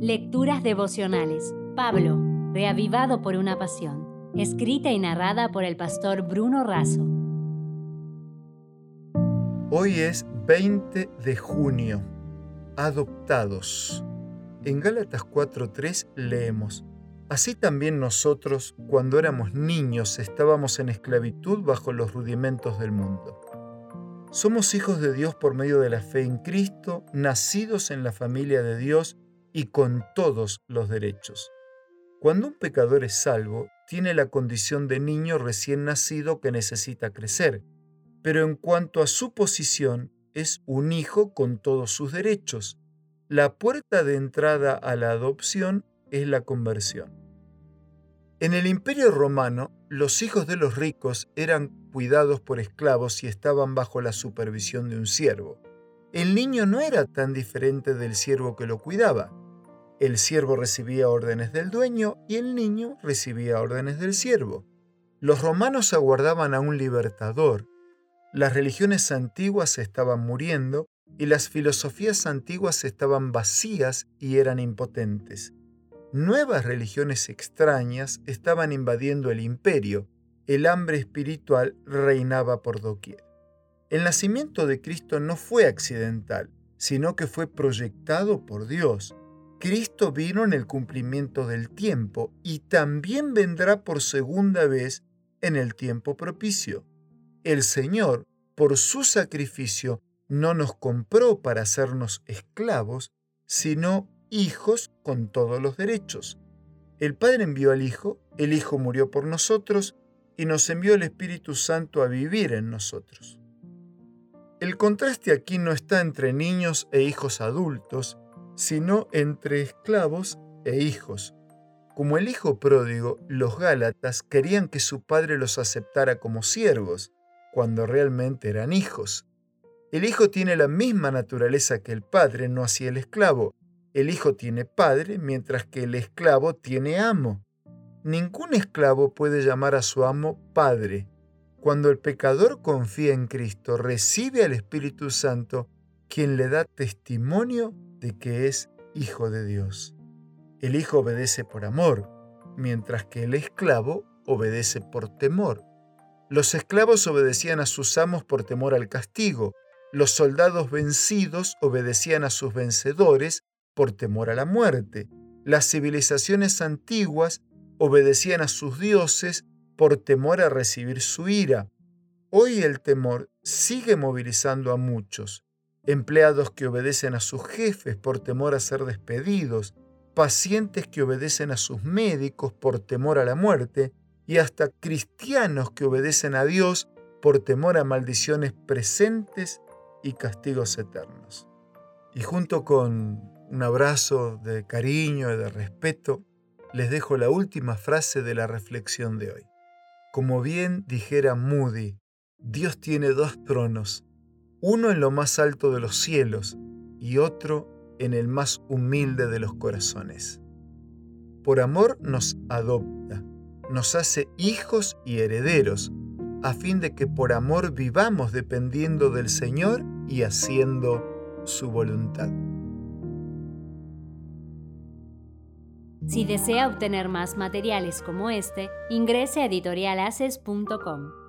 Lecturas devocionales. Pablo, reavivado por una pasión. Escrita y narrada por el pastor Bruno Razo. Hoy es 20 de junio. Adoptados. En Gálatas 4:3 leemos, Así también nosotros, cuando éramos niños, estábamos en esclavitud bajo los rudimentos del mundo. Somos hijos de Dios por medio de la fe en Cristo, nacidos en la familia de Dios y con todos los derechos. Cuando un pecador es salvo, tiene la condición de niño recién nacido que necesita crecer, pero en cuanto a su posición, es un hijo con todos sus derechos. La puerta de entrada a la adopción es la conversión. En el Imperio Romano, los hijos de los ricos eran cuidados por esclavos y estaban bajo la supervisión de un siervo. El niño no era tan diferente del siervo que lo cuidaba. El siervo recibía órdenes del dueño y el niño recibía órdenes del siervo. Los romanos aguardaban a un libertador. Las religiones antiguas estaban muriendo y las filosofías antiguas estaban vacías y eran impotentes. Nuevas religiones extrañas estaban invadiendo el imperio. El hambre espiritual reinaba por doquier. El nacimiento de Cristo no fue accidental, sino que fue proyectado por Dios. Cristo vino en el cumplimiento del tiempo y también vendrá por segunda vez en el tiempo propicio. El Señor, por su sacrificio, no nos compró para hacernos esclavos, sino hijos con todos los derechos. El Padre envió al Hijo, el Hijo murió por nosotros y nos envió el Espíritu Santo a vivir en nosotros. El contraste aquí no está entre niños e hijos adultos, sino entre esclavos e hijos. Como el hijo pródigo, los Gálatas querían que su padre los aceptara como siervos, cuando realmente eran hijos. El hijo tiene la misma naturaleza que el padre, no así el esclavo, el hijo tiene padre, mientras que el esclavo tiene amo. Ningún esclavo puede llamar a su amo padre. Cuando el pecador confía en Cristo, recibe al Espíritu Santo, quien le da testimonio de que es hijo de Dios. El hijo obedece por amor, mientras que el esclavo obedece por temor. Los esclavos obedecían a sus amos por temor al castigo, los soldados vencidos obedecían a sus vencedores por temor a la muerte. Las civilizaciones antiguas obedecían a sus dioses por temor a recibir su ira. Hoy el temor sigue movilizando a muchos. Empleados que obedecen a sus jefes por temor a ser despedidos, pacientes que obedecen a sus médicos por temor a la muerte, y hasta cristianos que obedecen a Dios por temor a maldiciones presentes y castigos eternos. Y junto con un abrazo de cariño y de respeto, les dejo la última frase de la reflexión de hoy. Como bien dijera Moody, Dios tiene dos tronos, uno en lo más alto de los cielos y otro en el más humilde de los corazones. Por amor nos adopta, nos hace hijos y herederos, a fin de que por amor vivamos dependiendo del Señor y haciendo su voluntad. Si desea obtener más materiales como este, ingrese a editorialaces.com.